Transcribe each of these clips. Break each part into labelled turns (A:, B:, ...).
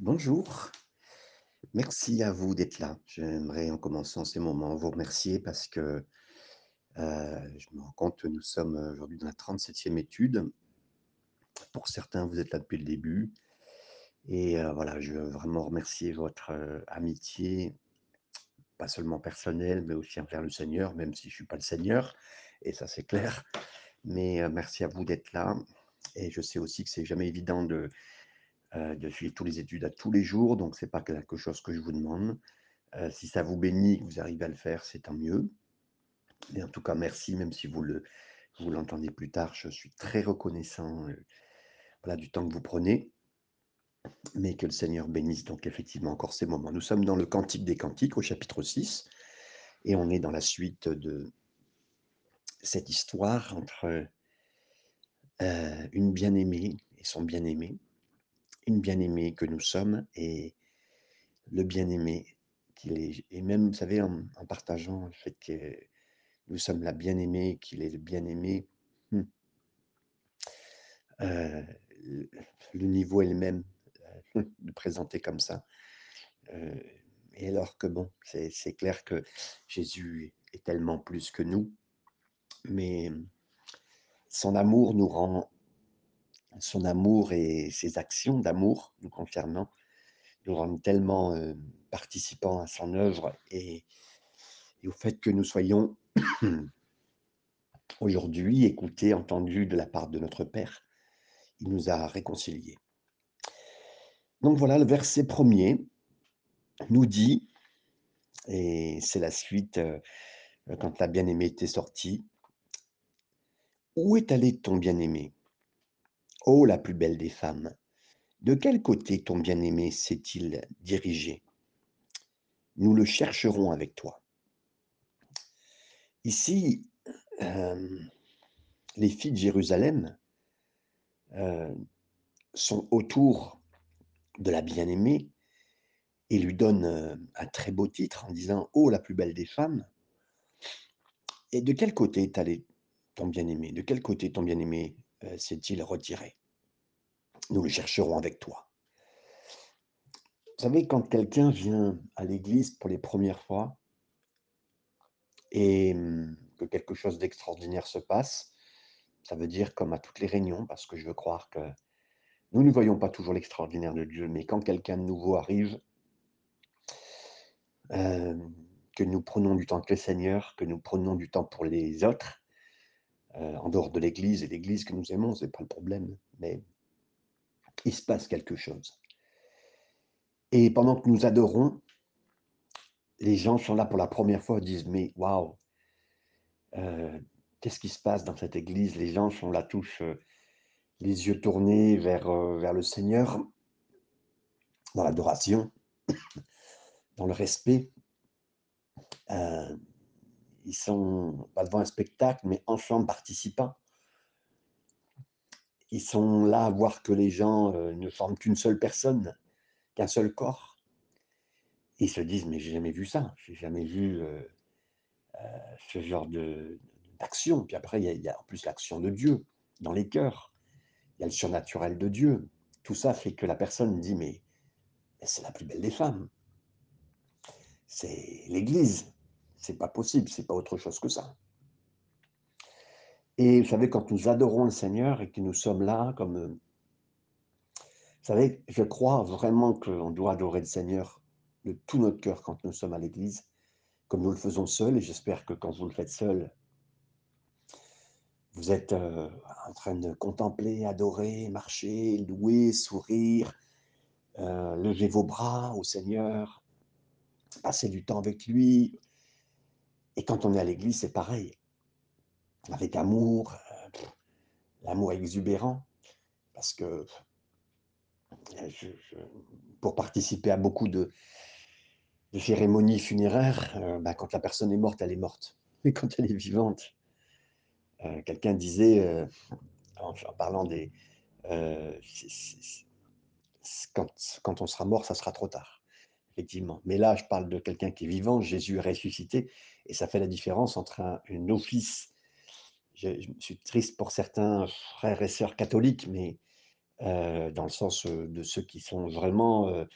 A: Bonjour, merci à vous d'être là. J'aimerais en commençant ces moments vous remercier parce que, heu, je me rends compte que nous sommes, aujourd'hui dans la 37e étude. Pour certains, vous êtes là depuis le début et heu, voilà, je veux vraiment remercier votre, heu, amitié, pas seulement personnelle, mais aussi envers le Seigneur, même si je suis pas le Seigneur et ça c'est clair. Mais, merci à vous d'être là et je sais aussi que c'est jamais évident de, heu, de suivre tous les études à tous les jours, donc c'est pas quelque chose que je vous demande. Heu, si ça vous bénit, que vous arrivez à le faire, c'est tant mieux. Mais en tout cas, merci, même si vous le vous l'entendez plus tard, je suis très reconnaissant, voilà, du temps que vous prenez. Mais que le Seigneur bénisse donc effectivement encore ces moments. Nous sommes dans le Cantique des Cantiques au chapitre 6 et on est dans la suite de cette histoire entre, heu, une bien-aimée et son bien-aimé. Une bien-aimée que nous sommes et le bien-aimé qu'il est. Et même, vous savez, en partageant le fait que nous sommes la bien-aimée, qu'il est le bien-aimé, mmh, heu, le niveau est le même, heu, de présenter comme ça, heu et alors que bon, c'est clair que Jésus est tellement plus que nous, mais son amour nous rend son amour et ses actions d'amour nous concernant nous rendent tellement, participants à son œuvre et au fait que nous soyons aujourd'hui écoutés, entendus de la part de notre Père. Il nous a réconciliés. Donc voilà, le verset 1er nous dit et c'est la suite, quand la bien-aimée était sortie: «Où est allé ton bien-aimé? Ô la plus belle des femmes, de quel côté ton bien-aimé s'est-il dirigé? Nous le chercherons avec toi». Ici, les filles de Jérusalem, sont autour de la bien-aimée et lui donnent, un très beau titre en disant: «Ô la plus belle des femmes» et de quel côté est allé ton bien-aimé? De quel côté ton bien-aimé, s'est-il retiré? Nous le chercherons avec toi. Vous savez, quand quelqu'un vient à l'église pour les premières fois et mmh, que quelque chose d'extraordinaire se passe, ça veut dire comme à toutes les réunions, parce que je veux croire que nous ne voyons pas toujours l'extraordinaire de Dieu, mais quand quelqu'un de nouveau arrive hem, que nous prenons du temps avec le Seigneur, que nous prenons du temps pour les autres, heu, en dehors de l'église et l'église que nous aimons, c'est pas le problème, mais il se passe quelque chose et pendant que nous adorons, les gens sont là pour la première fois, disent: «Mais waouh, heu, qu'est-ce qui se passe dans cette église?» les gens sont là tous, heu, les yeux tournés vers, heu, vers le Seigneur dans l'adoration, dans le respect. Ils sont pas devant un spectacle, mais ensemble participants. Ils sont là à voir que les gens, heu, ne forment qu'une seule personne, qu'un seul corps. Ils se disent: «Mais j'ai jamais vu ça, j'ai jamais vu, heu heu, ce genre d'action». Puis après, il y a en plus l'action de Dieu dans les cœurs. Il y a le surnaturel de Dieu. Tout ça fait que la personne dit: «Mais mais c'est la plus belle des femmes». C'est l'église. C'est pas possible, c'est pas autre chose que ça. Et vous savez, quand nous adorons le Seigneur et que nous sommes là comme, heu vous savez, je crois vraiment qu'on doit adorer le Seigneur de tout notre cœur quand nous sommes à l'église, comme nous le faisons seuls et j'espère que quand vous le faites seul vous êtes, heu, en train de contempler, adorer, marcher, louer, sourire, heu, lever vos bras au Seigneur, passer du temps avec lui et quand on est à l'église, c'est pareil. Avec amour, heu, l'amour exubérant parce que je pour participer à beaucoup de cérémonies funéraires, heu, bah, quand la personne est morte, elle est morte. Mais quand elle est vivante quelqu'un disait, en parlant des quand quand on sera mort, ça sera trop tard, effectivement. Mais là, je parle de quelqu'un qui est vivant, Jésus ressuscité et ça fait la différence entre un office je suis triste pour certains frères et sœurs catholiques, mais heu, dans le sens, heu, de ceux qui sont vraiment, heu,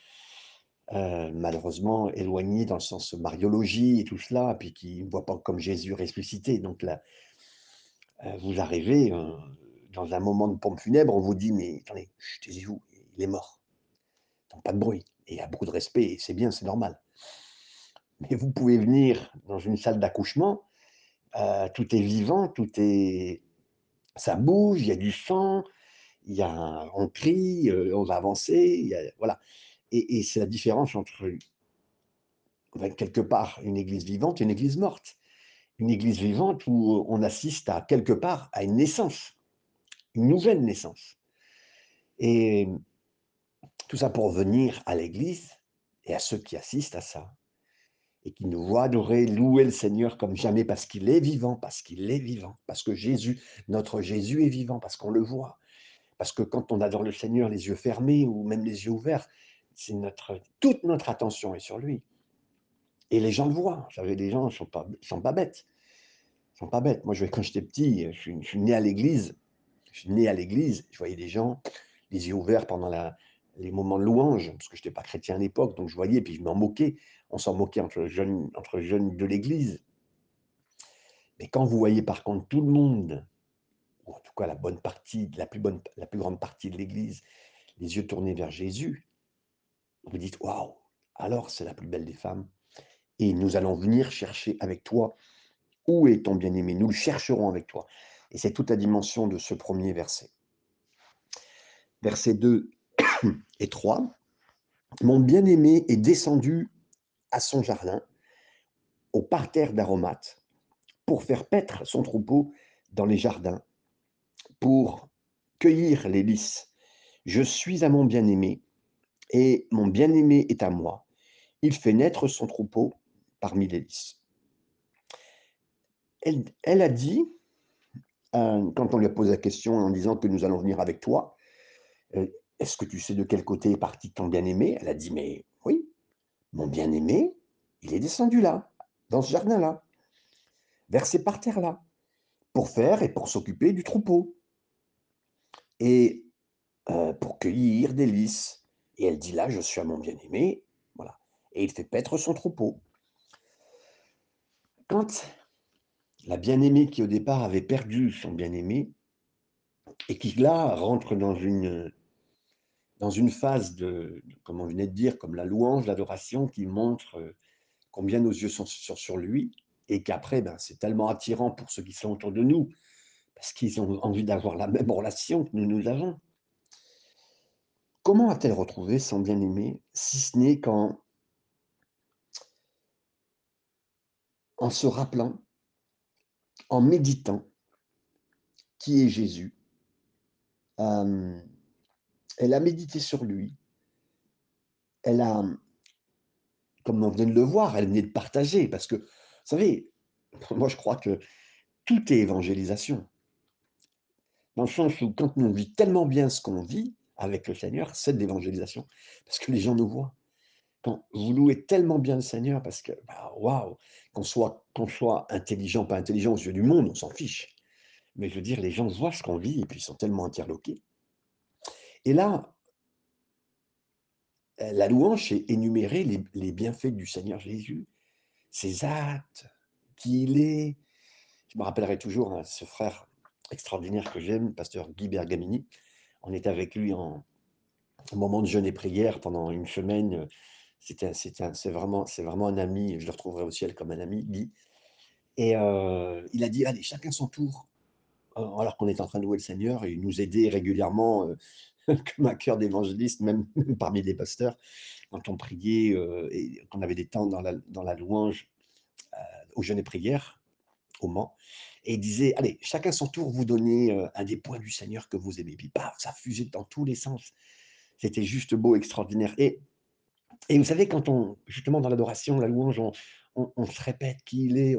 A: malheureusement éloignés dans le sens mariologie et tout cela, et puis qui ne voient pas comme Jésus ressuscité. Donc là, vous arrivez, dans un moment de pompe funèbre, on vous dit: «Mais attendez, taisez-vous, il est mort, donc pas de bruit» et il a beaucoup de respect c'est bien, c'est normal. Mais vous pouvez venir dans une salle d'accouchement, heu, tout est vivant, tout est ça bouge, il y a du sang, y a on crie, heu, on va avancer, voilà et et c'est la différence entre quelque part une église vivante et une église morte. Une église vivante où on assiste à quelque part à une naissance, une nouvelle naissance et tout ça pour revenir à l'église et à ceux qui assistent à ça et qui nous voient adorer, louer le Seigneur comme jamais parce qu'il est vivant, parce qu'il est vivant, parce que Jésus, notre Jésus est vivant, parce qu'on le voit. Parce que quand on adore le Seigneur les yeux fermés ou même les yeux ouverts, c'est toute notre attention est sur lui et les gens le voient. Vous savez, les gens ne sont pas sont pas bêtes, ils sont pas bêtes. Moi, je quand j'étais petit, je je suis né à l'église je suis né à l'église, je voyais des gens les yeux ouverts pendant la les moments de louange, parce que je n'étais pas chrétien à l'époque, donc je voyais, puis je m'en moquais. On s'en moquait entre jeunes entre jeunes de l'église. Mais quand vous voyez par contre tout le monde, ou en tout cas la bonne partie, la plus bonne la plus grande partie de l'église, les yeux tournés vers Jésus, vous dites: «Waouh! Alors c'est la plus belle des femmes et nous allons venir chercher avec toi où est ton bien-aimé? Nous le chercherons avec toi» et c'est toute la dimension de ce premier verset. Versets 2 et 3: «Mon bien-aimé est descendu à son jardin, au parterre d'aromates, pour faire paître son troupeau dans les jardins, pour cueillir les lys. Je suis à mon bien-aimé, et mon bien-aimé est à moi. Il fait naître son troupeau parmi les lys. Elle, a dit, euh, quand on lui a posé la question en disant que nous allons venir avec toi, euh, est-ce que tu sais de quel côté est parti ton bien-aimé? Elle a dit, mais oui, mon bien-aimé, il est descendu là, dans ce jardin-là, vers ces parterres-là, pour faire et pour s'occuper du troupeau. Et euh, pour cueillir des lys. Et elle dit là, je suis à mon bien-aimé, voilà. Et il fait paître son troupeau. Quand la bien-aimée qui au départ avait perdu son bien-aimé, et qui là rentre dans une, dans une phase de, comme on venait de dire, comme la louange, l'adoration, qui montre combien nos yeux sont sur, sur lui, et qu'après, ben, c'est tellement attirant pour ceux qui sont autour de nous, parce qu'ils ont envie d'avoir la même relation que nous nous avons. Comment a-t-elle retrouvé son bien-aimé, si ce n'est qu'en en se rappelant, en méditant qui est Jésus. Euh, elle a médité sur lui. Elle a, comme on vient de le voir, elle venait de partager, parce que, vous savez, moi je crois que tout est évangélisation. Dans le sens où quand on vit tellement bien ce qu'on vit avec le Seigneur, c'est de l'évangélisation, parce que les gens nous voient. Quand vous louez tellement bien le Seigneur, parce que, bah, waouh, qu'on soit, qu'on soit intelligent, pas intelligent aux yeux du monde, on s'en fiche. Mais je veux dire, les gens voient ce qu'on vit et puis ils sont tellement interloqués. Et là, la louange, c'est énumérer les, bienfaits du Seigneur Jésus, ses actes, qui il est. Je me rappellerai toujours hein, ce frère extraordinaire que j'aime, pasteur Guy Bergamini. On était avec lui en, en moment de jeûne et prière pendant une semaine. C'est vraiment, vraiment un ami. Je le retrouverai au ciel comme un ami, Guy. Et euh, il a dit allez, chacun son tour alors qu'on est en train de louer le Seigneur et nous aider régulièrement, euh, comme un cœur d'évangéliste, même parmi les pasteurs, quand on priait euh, et qu'on avait des temps dans la, louange euh, au jeûne et prière, au Mans. Et il disait, allez, chacun son tour, vous donnez euh, un des points du Seigneur que vous aimez. Puis, paf, ça fusait dans tous les sens. C'était juste beau, extraordinaire. Et, vous savez, quand on, justement, dans l'adoration, la louange, on, se répète qui il est,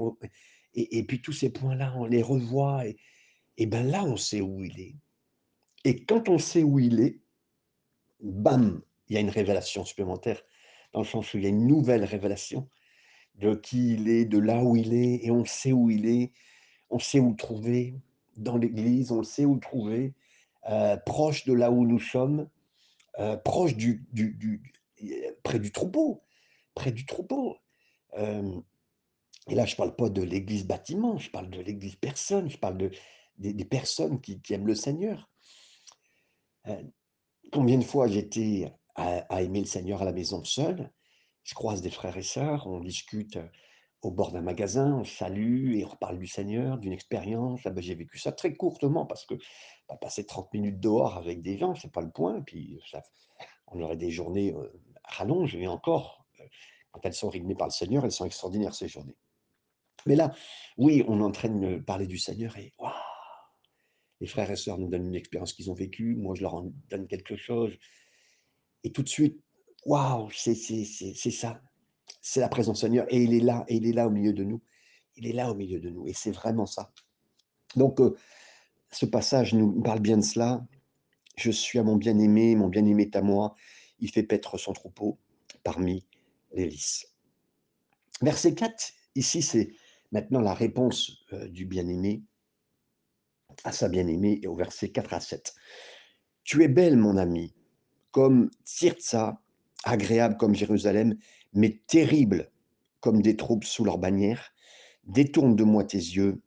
A: et, puis tous ces points-là, on les revoit. Et, et bien là, on sait où il est. Et quand on sait où il est, bam, il y a une révélation supplémentaire, dans le sens où il y a une nouvelle révélation de qui il est, de là où il est, et on sait où il est, on sait où trouver dans l'Église, on sait où trouver euh, proche de là où nous sommes, euh, proche du, du, du- près du troupeau, près du troupeau. Euh, et là, je parle pas de l'église bâtiment, je parle de l'église personne, je parle de, des, personnes qui aiment le Seigneur. Euh, combien de fois j'étais à, à aimer le Seigneur à la maison seul, je croise des frères et sœurs, on discute au bord d'un magasin, on salue et on reparle du Seigneur, d'une expérience. Ah ben, j'ai vécu ça très courtement parce que bah, passer 30 minutes dehors avec des gens, c'est pas le point. Puis ça, on aurait des journées euh, rallonges et encore, euh, quand elles sont rythmées par le Seigneur, elles sont extraordinaires ces journées. Mais là, oui, on est en train de parler du Seigneur et waouh, les frères et sœurs nous donnent une expérience qu'ils ont vécue, moi je leur en donne quelque chose. Et tout de suite, waouh, c'est ça, c'est la présence Seigneur et il est là, et il est là au milieu de nous. Il est là au milieu de nous et c'est vraiment ça. Donc, euh, ce passage nous parle bien de cela. Je suis à mon bien-aimé, mon bien-aimé est à moi. Il fait paître son troupeau parmi les lys. Verset 4, ici, c'est maintenant la réponse euh, du bien-aimé à sa bien-aimée et au verset 4 à 7. Tu es belle, mon ami, comme Tirtsa, agréable comme Jérusalem, mais terrible comme des troupes sous leur bannière. Détourne de moi tes yeux,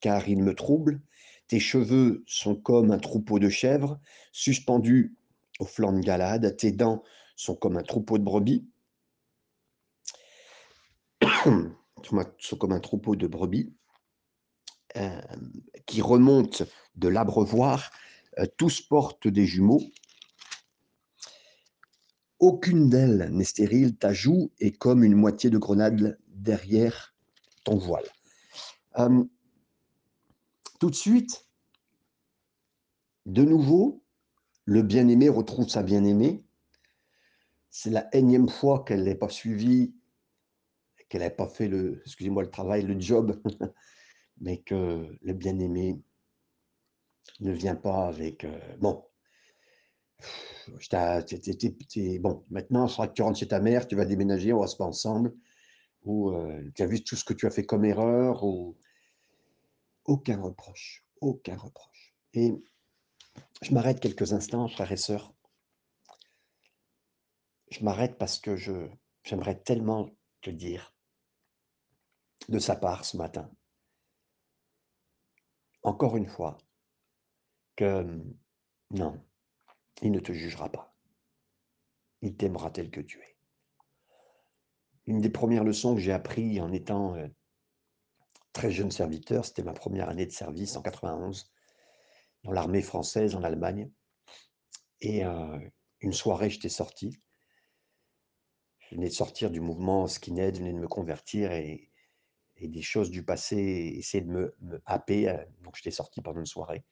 A: car ils me troublent. Tes cheveux sont comme un troupeau de chèvres, suspendus au flanc de Galade. Tes dents sont comme un troupeau de brebis, sont comme un troupeau de brebis euh, qui remontent de l'abreuvoir. Euh, tous portent des jumeaux. Aucune d'elles n'est stérile. Ta joue est comme une moitié de grenade derrière ton voile. Euh, tout de suite, de nouveau, le bien-aimé retrouve sa bien-aimée. C'est la énième fois qu'elle n'est pas suivie, qu'elle n'a pas fait le, excusez-moi, le travail, le job, mais que le bien-aimé ne vient pas avec, euh, bon, bon, maintenant, il faudra que tu rentres chez ta mère, tu vas déménager, on reste pas ensemble, ou euh, tu as vu tout ce que tu as fait comme erreur, ou aucun reproche, aucun reproche. Et je m'arrête quelques instants, frères et sœurs. Je m'arrête parce que j'aimerais tellement te dire de sa part ce matin, encore une fois, que non, il ne te jugera pas. Il t'aimera tel que tu es. Une des premières leçons que j'ai appris en étant très jeune serviteur, c'était ma première année de service en 91 dans l'armée française en Allemagne. Et une soirée, j'étais sorti. Je venais de sortir du mouvement skinhead, je venais de me convertir et, et des choses du passé essayaient de me, happer. euh, Donc j'étais sorti pendant une soirée.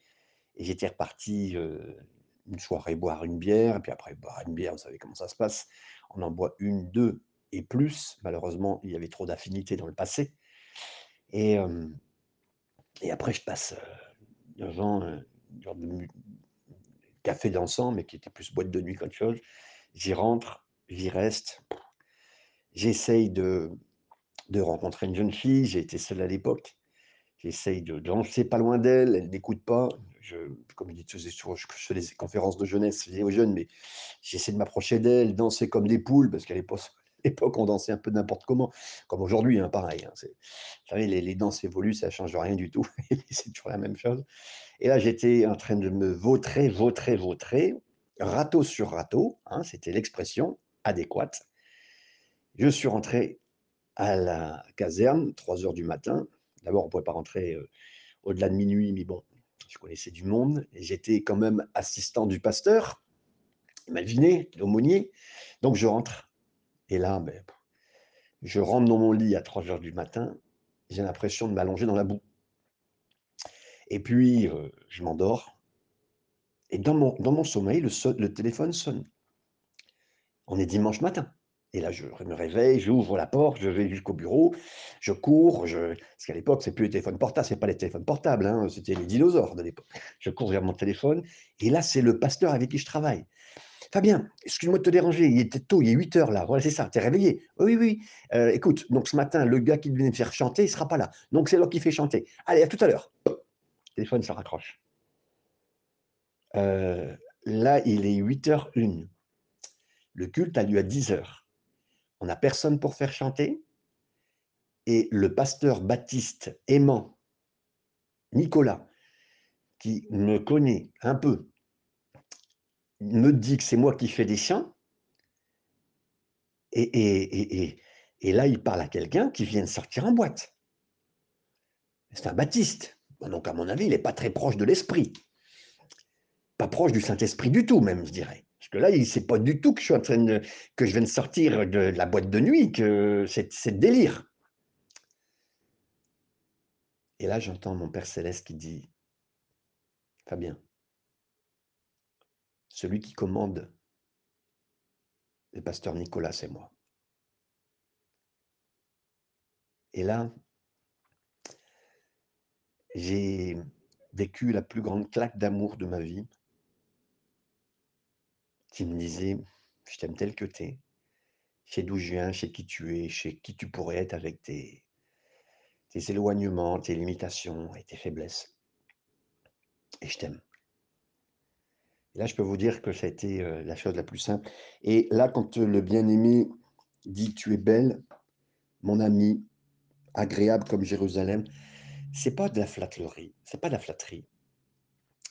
A: Et j'étais reparti une soirée boire une bière, et puis après boire une bière, vous savez comment ça se passe. On en boit une, deux et plus. Malheureusement, il y avait trop d'affinités dans le passé. Et, et après, je passe devant une genre de café dansant, mais qui était plus boîte de nuit qu'autre chose. J'y rentre, j'y reste. J'essaye de, de rencontrer une jeune fille. J'ai été seul à l'époque. J'essaye de danser pas loin d'elle, elle n'écoute pas. Je, comme je dis je fais des conférences de jeunesse, je aux jeunes, mais j'essaie de m'approcher d'elle, danser comme des poules, parce qu'à l'époque, on dansait un peu n'importe comment, comme aujourd'hui, hein, pareil. hein, vous savez, les, les danses évoluent, ça ne change rien du tout, c'est toujours la même chose. Et là, j'étais en train de me vautrer, vautrer, vautrer, râteau sur râteau, hein, c'était l'expression adéquate. Je suis rentré à la caserne, 3 heures du matin. D'abord, on ne pouvait pas rentrer euh, au-delà de minuit, mais bon, je connaissais du monde. J'étais quand même assistant du pasteur, imaginez, l'aumônier. Donc je rentre. Et là, ben, je rentre dans mon lit à 3 heures du matin. J'ai l'impression de m'allonger dans la boue. Et puis, euh, je m'endors. Et dans mon, dans mon sommeil, le, le téléphone sonne. On est dimanche matin. Et là, je me réveille, j'ouvre la porte, je vais jusqu'au bureau, je cours, parce qu'à l'époque, c'est plus les téléphones portables, c'est pas les téléphones portables, hein, c'était les dinosaures de l'époque. Je cours vers mon téléphone, et là, c'est le pasteur avec qui je travaille. Fabien, excuse-moi de te déranger, il était tôt, il est 8 heures là, voilà, c'est ça, t'es réveillé. Oui, oui. Euh, écoute, donc ce matin, le gars qui devait me faire chanter, il sera pas là. Donc c'est là qui fait chanter. Allez, à tout à l'heure. Téléphone se raccroche. Heu, là, il est 08:01. Le culte a lieu à 10:00. On n'a personne pour faire chanter et le pasteur baptiste aimant Nicolas, qui me connaît un peu me dit que c'est moi qui fais des chants et et et et là, il parle à quelqu'un qui vient de sortir en boîte. C'est un baptiste, donc à mon avis, il est pas très proche de l'esprit. Pas proche du Saint-Esprit du tout même, je dirais. Parce que là, il sait pas du tout que je suis en train que je viens de sortir de la boîte de nuit, que c'est délire. Et là, j'entends mon Père céleste qui dit: «Fabien» «celui qui commande le pasteur Nicolas, c'est moi». Et là j'ai vécu la plus grande claque d'amour de ma vie qui me disait: «Je t'aime tel que tu es. Je sais d'où je viens, sais qui tu es, sais qui tu pourrais être avec tes tes éloignements, tes limitations et tes faiblesses et je t'aime». Là, je peux vous dire que ça a été, heu, la chose la plus simple et là, quand, heu, le bien-aimé dit: «Tu es belle, mon amie, agréable comme Jérusalem», c'est pas de la flatterie, c'est pas de la flatterie.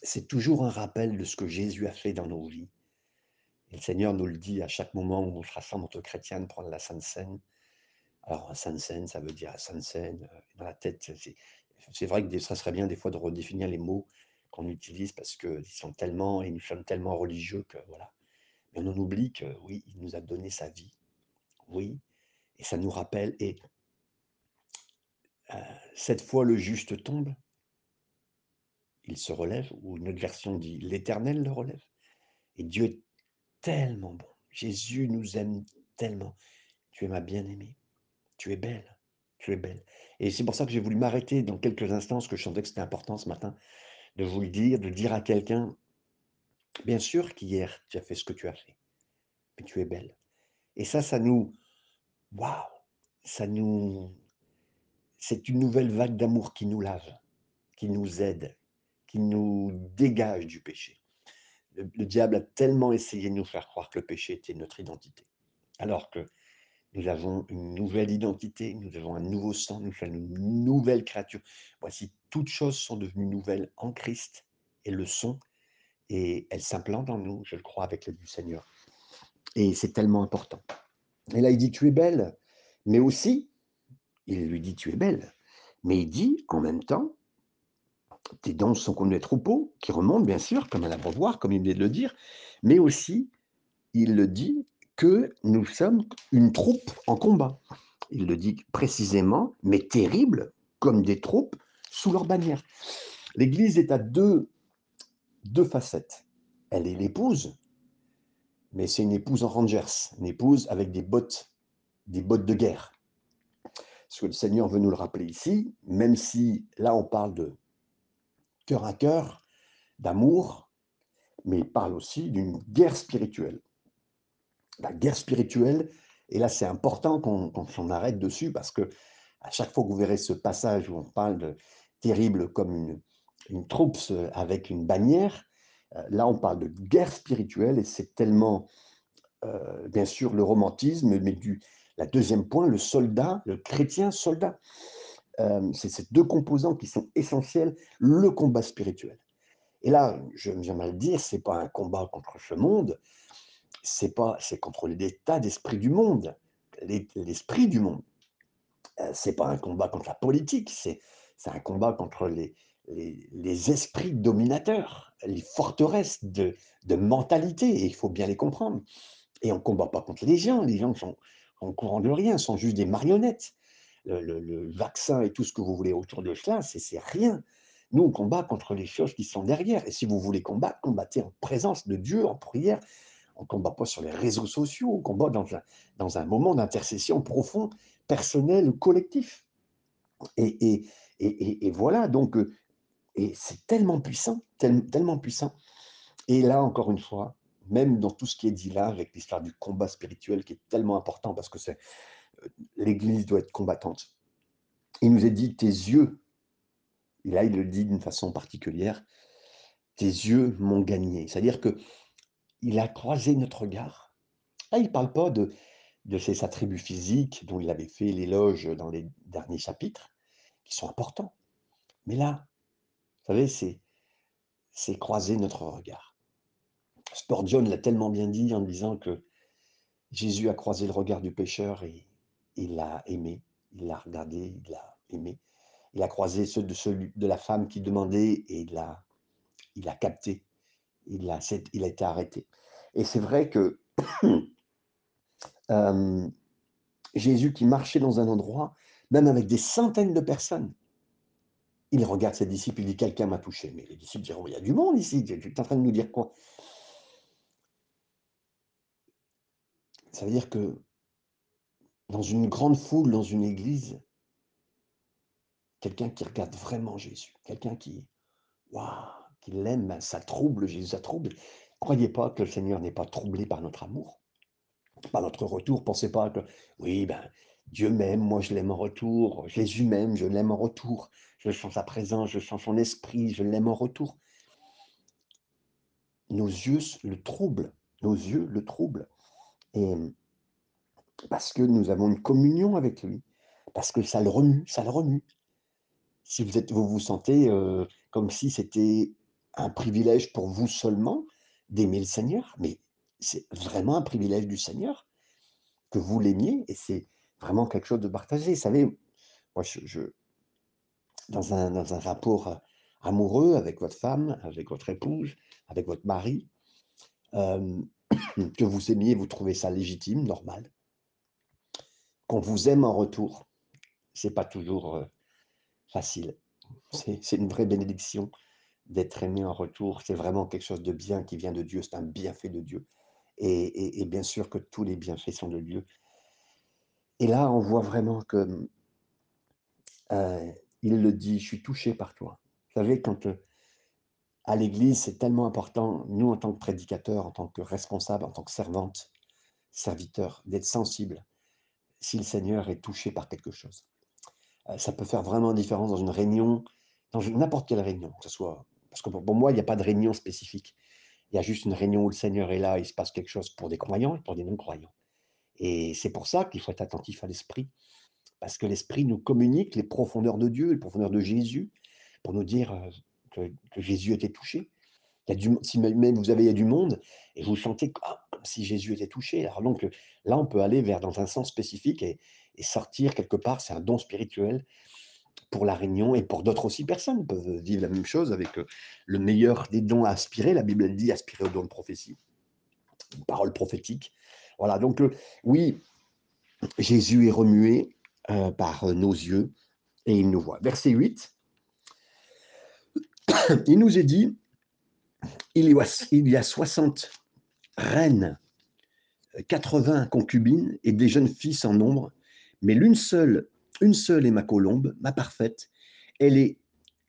A: C'est toujours un rappel de ce que Jésus a fait dans nos vies le Seigneur nous le dit à chaque moment où on se rassemble entre chrétiens de prendre la Sainte Seine. Alors Sainte Seine, ça veut dire Sainte Seine, heu, dans la tête, c'est vrai que ça serait bien des fois de redéfinir les mots qu'on utilise parce qu'ils sont tellement et nous sommes tellement religieux que voilà. Mais on en oublie que oui, il nous a donné sa vie. Oui et ça nous rappelle et heu, «Cette fois le juste tombe» «il se relève» ou une autre version dit: «L'Éternel le relève» et Dieu est tellement bon. Jésus nous aime tellement. «Tu es ma bien-aimée, tu es belle, tu es belle» et c'est pour ça que j'ai voulu m'arrêter dans quelques instants, parce que je sentais que c'était important ce matin de vous le dire, de dire à quelqu'un: «Bien sûr qu'hier tu as fait ce que tu as fait, mais tu es belle» et ça, ça nous waouh! Ça nous c'est une nouvelle vague d'amour qui nous lave, qui nous aide, qui nous dégage du péché. Le le diable a tellement essayé de nous faire croire que le péché était notre identité, alors que nous avons une nouvelle identité, nous avons un nouveau sang, nous sommes une nouvelle créature. Voici toutes choses sont devenues nouvelles en Christ et le sont et elles s'implantent en nous, je le crois avec l'aide du Seigneur. Et c'est tellement important. Et là, il dit: «Tu es belle», mais aussi, il lui dit: «Tu es belle», mais il dit en même temps «tes dents sont comme des troupeaux», qui remontent bien sûr comme un abreuvoir, comme il venait de le dire, mais aussi il le dit que nous sommes une troupe en combat. Il le dit précisément, mais terrible, comme des troupes sous leur bannière. L'Église est à 2 2 facettes. Elle est l'épouse mais c'est une épouse en rangers, une épouse avec des bottes des bottes de guerre. Ce que le Seigneur veut nous le rappeler ici, même si là on parle de cœur à cœur, d'amour, mais il parle aussi d'une guerre spirituelle. La guerre spirituelle et là c'est important qu'on s'en arrête dessus parce qu'à chaque fois que vous verrez ce passage où on parle de terrible comme une une troupe avec une bannière, heu, là on parle de guerre spirituelle et c'est tellement, heu, bien sûr le romantisme, mais du la 2e point, le soldat, le chrétien soldat. Hem, c'est ces 2 composants qui sont essentiels, le combat spirituel et là, je j'aimerais le dire, c'est pas un combat contre ce monde, c'est pas c'est contre l'état d'esprit du monde, l'esprit du monde. Heu, c'est pas un combat contre la politique, c'est c'est un combat contre les les esprits dominateurs, les forteresses de de mentalité et il faut bien les comprendre et on combat pas contre les gens, les gens sont au courant de rien, sont juste des marionnettes. Le vaccin et tout ce que vous voulez autour de cela, c'est rien. Nous, on combat contre les choses qui sont derrière et si vous voulez combattre, combattez en présence de Dieu, en prière. On combat pas sur les réseaux sociaux, on combat dans un dans un moment d'intercession profond, personnel collectif et et et et voilà donc heu et c'est tellement puissant, tel tellement puissant et là, encore une fois, même dans tout ce qui est dit là, avec l'histoire du combat spirituel qui est tellement important parce que c'est, l'Église doit être combattante. Il nous est dit: «Tes yeux» et là, il le dit d'une façon particulière tes yeux m'ont gagné. C'est-à-dire que il a croisé notre regard. Là, il ne parle pas de de ses attributs physiques dont il avait fait l'éloge dans les derniers chapitres, qui sont importants. Mais là, vous savez, c'est c'est croiser notre regard. Spurgeon l'a tellement bien dit en disant que Jésus a croisé le regard du pécheur et il l'a aimé, il l'a regardé, il l'a aimé. Il a croisé ceux de, celui, de la femme qui demandait et il l'a il capté, il a, il a été arrêté. Et c'est vrai que Jésus qui marchait dans un endroit, même avec des centaines de personnes, il regarde ses disciples, il dit Quelqu'un m'a touché. Mais les disciples diront Il y a du monde ici, tu es en train de nous dire quoi? Ça veut dire que dans une grande foule, dans une église, quelqu'un qui regarde vraiment Jésus, quelqu'un qui, waouh, qui l'aime, ça trouble Jésus, ça trouble. Croyez pas que le Seigneur n'est pas troublé par notre amour, par notre retour. Pensez pas que, oui, ben, Dieu m'aime, moi je l'aime en retour. Jésus m'aime, je l'aime en retour. Je sens sa présence, je sens son esprit, je l'aime en retour. Nos yeux le troublent, nos yeux le troublent. Et parce que nous avons une communion avec lui, parce que ça le remue, ça le remue. Si vous, êtes, vous vous sentez euh, comme si c'était un privilège pour vous seulement d'aimer le Seigneur, mais c'est vraiment un privilège du Seigneur que vous l'aimiez et c'est vraiment quelque chose de partagé. Vous savez, moi, je, dans, un, dans un rapport amoureux avec votre femme, avec votre épouse, avec votre mari, euh, que vous aimiez, vous trouvez ça légitime, normal. Qu'on vous aime en retour, c'est pas toujours euh, facile. C'est une vraie bénédiction d'être aimé en retour. C'est vraiment quelque chose de bien qui vient de Dieu. C'est un bienfait de Dieu. Et, bien sûr que tous les bienfaits sont de Dieu. Et là, on voit vraiment que euh, il le dit, je suis touché par toi. Vous savez, quand euh, à l'Église, c'est tellement important, nous en tant que prédicateurs, en tant que responsables, en tant que servantes, serviteurs, d'être sensibles si le Seigneur est touché par quelque chose. Euh, ça peut faire vraiment une différence dans une réunion, dans n'importe quelle réunion, que ce soit parce que pour moi, il n'y a pas de réunion spécifique. Il y a juste une réunion où le Seigneur est là, il se passe quelque chose pour des croyants et pour des non-croyants. Et c'est pour ça qu'il faut être attentif à l'esprit, parce que l'esprit nous communique les profondeurs de Dieu, les profondeurs de Jésus, pour nous dire euh, que, Jésus était touché. Il y a du, si même vous avez il y a du monde et vous sentez ah, si Jésus était touché. Alors donc là, on peut aller vers dans un sens spécifique et, sortir quelque part. C'est un don spirituel pour la Réunion et pour d'autres aussi personnes peuvent vivre la même chose avec euh, le meilleur des dons à aspirer. La Bible dit aspirer au don de prophétie, une parole prophétique. Voilà, donc euh, oui, Jésus est remué euh, par nos yeux et il nous voit. Verset 8, il nous est dit, il y a, il y a 60 reines, 80 concubines et des jeunes filles sans nombre, mais l'une seule une seule est ma colombe, ma parfaite. Elle est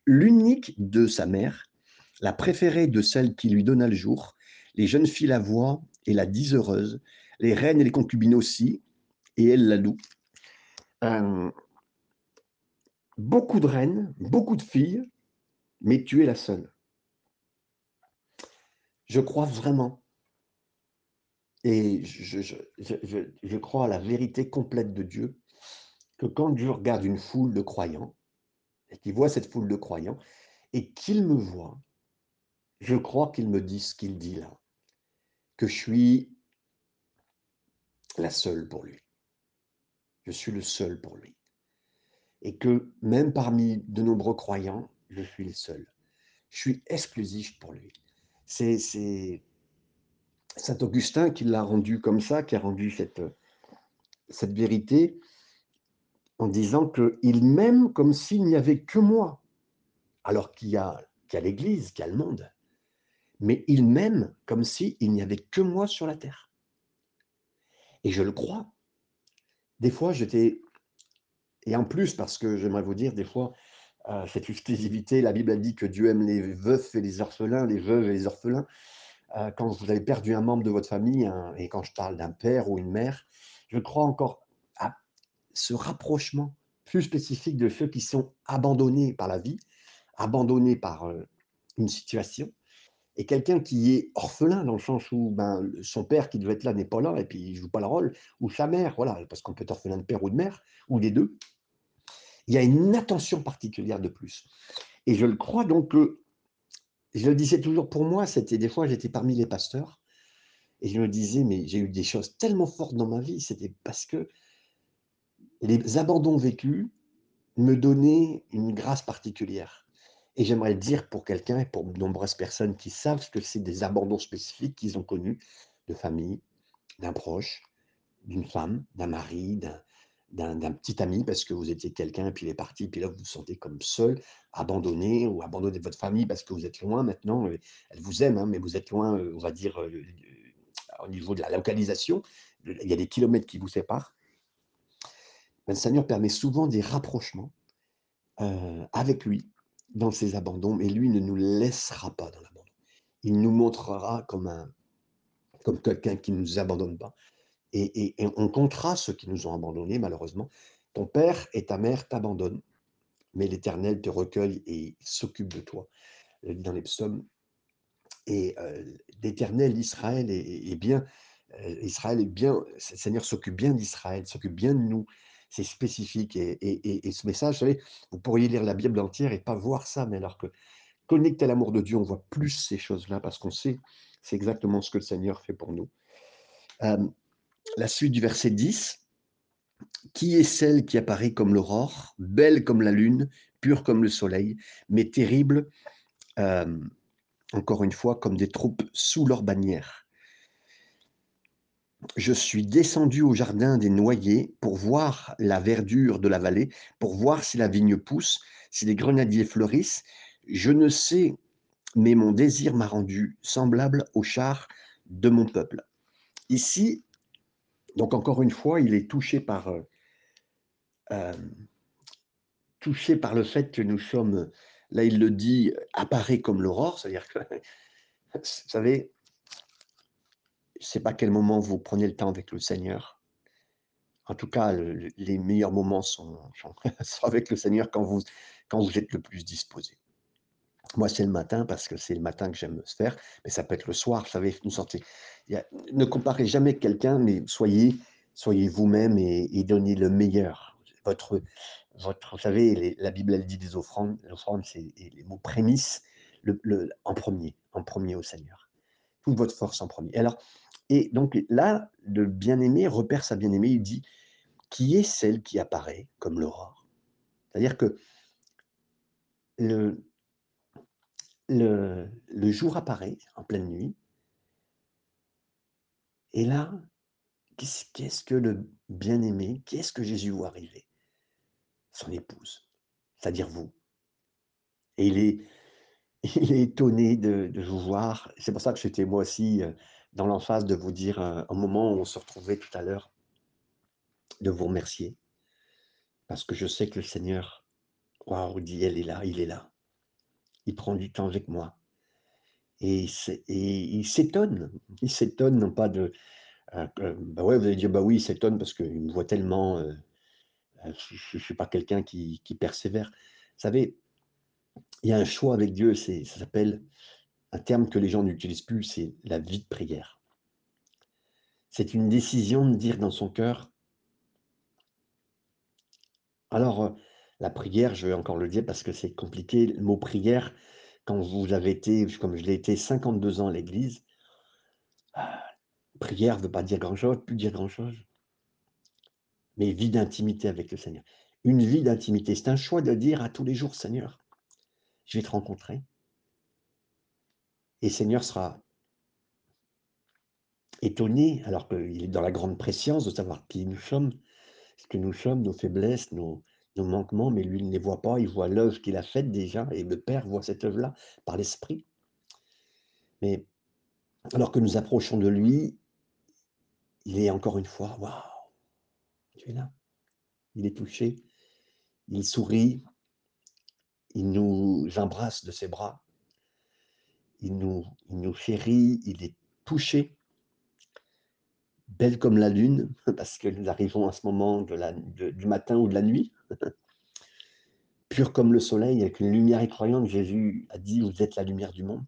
A: l'unique de sa mère, la préférée de celle qui lui donna le jour. Les jeunes filles la voient et la disent heureuse. Les reines et les concubines aussi, et elle la loue. Euh, beaucoup de reines, beaucoup de filles, mais tu es la seule. Je crois vraiment, et je, crois à la vérité complète de Dieu, que quand Dieu regarde une foule de croyants, et qu'il voit cette foule de croyants, et qu'il me voit, je crois qu'il me dit ce qu'il dit là, que je suis la seule pour lui. Je suis le seul pour lui. Et que même parmi de nombreux croyants, je suis le seul. Je suis exclusif pour lui. C'est Saint Augustin qui l'a rendu comme ça, qui a rendu cette, cette vérité en disant qu'il m'aime comme s'il n'y avait que moi, alors qu'il y a, l'Église, qu'il y a le monde. Mais il m'aime comme s'il n'y avait que moi sur la terre. Et je le crois. Des fois, j'étais... Et en plus, parce que j'aimerais vous dire, des fois, euh, cette exclusivité, la Bible a dit que Dieu aime les veufs et les orphelins, les veuves et les orphelins. Euh, quand vous avez perdu un membre de votre famille, hein, et quand je parle d'un père ou une mère, je crois encore ce rapprochement plus spécifique de ceux qui sont abandonnés par la vie, abandonnés par euh, une situation, Et quelqu'un qui est orphelin dans le sens où, ben, son père qui devait être là n'est pas là et puis il joue pas le rôle, ou sa mère, voilà, parce qu'on peut être orphelin de père ou de mère, ou les 2. Il y a une attention particulière de plus. Et je le crois donc que, je le disais toujours pour moi, c'était des fois j'étais parmi les pasteurs et je me disais: «Mais j'ai eu des choses tellement fortes dans ma vie», c'était parce que les abandons vécus me donnaient une grâce particulière. Et j'aimerais dire pour quelqu'un et pour de nombreuses personnes qui savent ce que c'est des abandons spécifiques qu'ils ont connus de famille, d'un proche, d'une femme, d'un mari, d'un d'un petit ami parce que vous étiez quelqu'un et puis il est parti, puis là vous vous sentez comme seul, abandonné ou abandonné de votre famille parce que vous êtes loin maintenant, elle vous aime, hein, mais vous êtes loin, heu, on va dire, heu, au niveau de la localisation, il y a des kilomètres qui vous séparent. Ben, Seigneur permet souvent des rapprochements, avec lui dans ces abandons, mais lui ne nous laissera pas dans l'abandon. Il nous montrera comme comme quelqu'un qui ne nous abandonne pas et on comptera ceux qui nous ont abandonnés malheureusement. Ton père et ta mère t'abandonnent, mais l'Éternel te recueille et s'occupe de toi. Dans les psaumes et heu, l'Éternel, Israël est bien, heu, Israël est bien, le Seigneur s'occupe bien d'Israël, s'occupe bien de nous. C'est spécifique et ce message, vous savez, vous pourriez lire la Bible entière et pas voir ça, mais alors que connecté à l'amour de Dieu, on voit plus ces choses-là parce qu'on sait, c'est exactement ce que le Seigneur fait pour nous. Hem, la suite du verset 10: «Qui est celle qui apparaît comme l'aurore, belle comme la lune, pure comme le soleil, mais terrible, hem, encore une fois, comme des troupes sous leur bannière?» «Je suis descendu au jardin des noyers pour voir la verdure de la vallée, pour voir si la vigne pousse, si les grenadiers fleurissent. Je ne sais, mais mon désir m'a rendu semblable aux chars de mon peuple». Ici, donc encore une fois, il est touché par, heu, hem, touché par le fait que nous sommes, là il le dit: «apparaît comme l'aurore», c'est-à-dire que, vous savez je sais pas quel moment vous prenez le temps avec le Seigneur. En tout cas, le le les meilleurs moments sont avec le Seigneur quand vous êtes le plus disposé. Moi, c'est le matin parce que c'est le matin que j'aime se faire, mais ça peut être le soir, vous savez, une sortie ne comparez jamais quelqu'un, mais soyez soyez vous-même et donnez le meilleur. Votre vous savez, la Bible, elle dit des offrandes, l'offrande, c'est les mots prémices, le en 1er en 1er au Seigneur. Toute votre force en 1er. Et alors et donc là, le bien-aimé repère sa bien-aimée, il dit: «Qui est celle qui apparaît comme l'aurore?» c'est-à-dire que le le jour apparaît en pleine nuit et là, qu'est-ce que le bien-aimé, qu'est-ce que Jésus voit arriver? Son épouse, c'est-à-dire vous. Et il est étonné de vous voir. C'est pour ça que j'étais moi aussi, heu, dans l'emphase de vous dire, au moment où on se retrouvait tout à l'heure de vous remercier parce que je sais que le Seigneur, waouh, dit: «Elle est là, il est là. Il prend du temps avec moi». Et il s'étonne, il s'étonne non pas de, heu, que bah, ouais, vous allez dire: «Bah oui, il s'étonne parce qu'il me voit tellement, heu heu, je je suis pas quelqu'un qui qui persévère». Vous savez, il y a un choix avec Dieu, ça s'appelle un terme que les gens n'utilisent plus, c'est la vie de prière. C'est une décision de dire dans son cœur alors, la prière, je vais encore le dire parce que c'est compliqué, le mot prière, quand vous avez été, comme je l'ai été 52 ans à l'église ah, prière veut pas dire grand-chose, plus dire grand-chose. Mais vie d'intimité avec le Seigneur. Une vie d'intimité, c'est un choix de dire à tous les jours: «Seigneur, je vais te rencontrer» et Seigneur sera étonné, alors qu'il est dans la grande prescience de savoir qui nous sommes, ce que nous sommes, nos faiblesses, nos nos manquements, mais lui, il ne les voit pas, il voit l'œuvre qu'il a faite déjà et le Père voit cette œuvre-là par l'Esprit. Mais alors que nous approchons de lui il est encore une fois: «Waouh, tu es là». Il est touché, il sourit il nous embrasse de ses bras il nous il nous chérit, il est touché belle comme la lune, parce que nous arrivons à ce moment du matin ou de la nuit. Pure comme le soleil, avec une lumière effroyante, Jésus a dit: «Vous êtes la lumière du monde».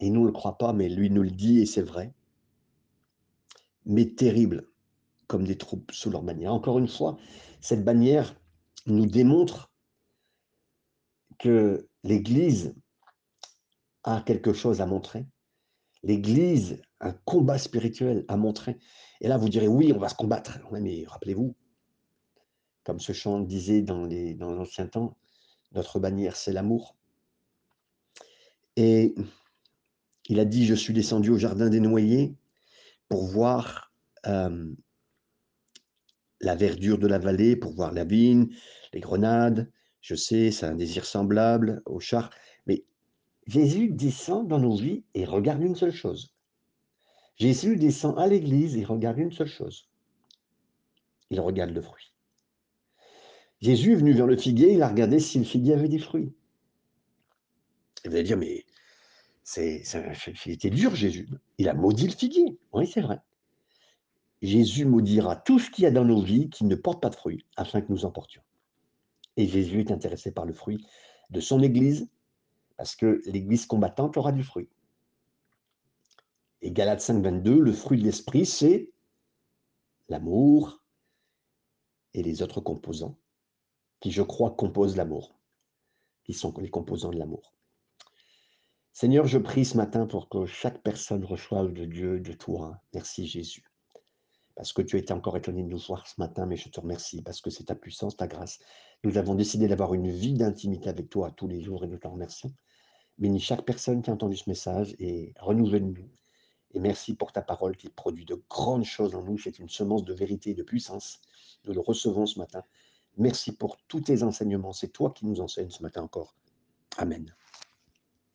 B: Et nous, on ne le croit pas, mais lui nous le dit et c'est vrai. Mais terrible, comme des troupes sous leur bannière. Encore une fois, cette bannière nous démontre que l'Église a quelque chose à montrer. L'Église, un combat spirituel à montrer. Et là, vous direz, oui, on va se combattre. Mais rappelez-vous, comme ce chant disait dans l'ancien temps, notre bannière, c'est l'amour. Et il a dit, je suis descendu au jardin des noyers pour voir la verdure de la vallée, pour voir la vigne, les grenades. Je sais, c'est un désir semblable au char. Mais Jésus descend dans nos vies et regarde une seule chose. Jésus descend à l'église et regarde une seule chose. Il regarde le fruit. Jésus est venu vers le figuier, il a regardé si le figuier avait des fruits. Vous allez dire, mais c'est, il était dur, Jésus. Il a maudit le figuier. Oui, c'est vrai. Jésus maudira tout ce qu'il y a dans nos vies qui ne porte pas de fruits, afin que nous en portions. Et Jésus est intéressé par le fruit de son Église, parce que l'Église combattante aura du fruit. Et Galates 5, 22, le fruit de l'Esprit, c'est l'amour et les autres composants qui, je crois, composent l'amour, qui sont les composants de l'amour. Seigneur, je prie ce matin pour que chaque personne reçoive de Dieu, de toi. Merci Jésus. Parce que tu été encore étonné de nous voir ce matin, mais je te remercie parce que c'est ta puissance, ta grâce. Nous avons décidé d'avoir une vie d'intimité avec toi tous les jours et nous te remercions. Bénis chaque personne qui a entendu ce message et renouvelle-nous. Et merci pour ta parole qui produit de grandes choses en nous. C'est une semence de vérité et de puissance. Nous le recevons ce matin. Merci pour tous tes enseignements. C'est toi qui nous enseignes ce matin encore. Amen.